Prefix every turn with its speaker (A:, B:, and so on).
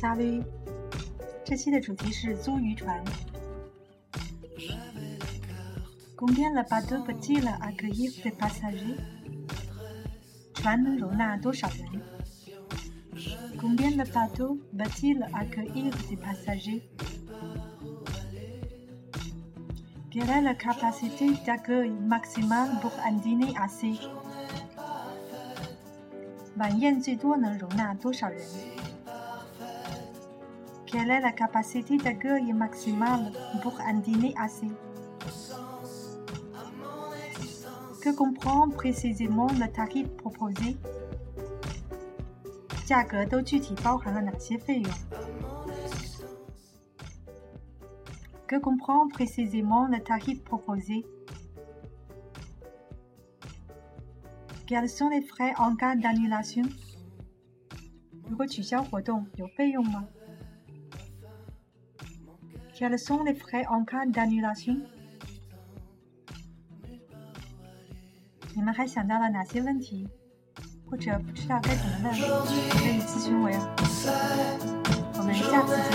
A: 夏威，这期的主题是租渔船。Combien le bateau peut-il accueillir des passagers？船能容纳多少人？Combien le bateau peut-il accueillir des passagers？Quelle est la capacité d'accueil maximale pour un dîner assis？晚宴最多能容纳多少人 ？Quelle est la capacité d'accueil maximale pour un dîner assis？Que comprend précisément le tarif proposé？价格都具体包含了哪些费用？Que comprend précisément le tarif proposé? Quels sont les frais en cas d'annulation? 如果取消活动，有费用吗 ？Quels sont les frais en cas d'annulation? 你们还想到了哪些问题？或者不知道该怎么问，可以咨询我哟。我们下次见。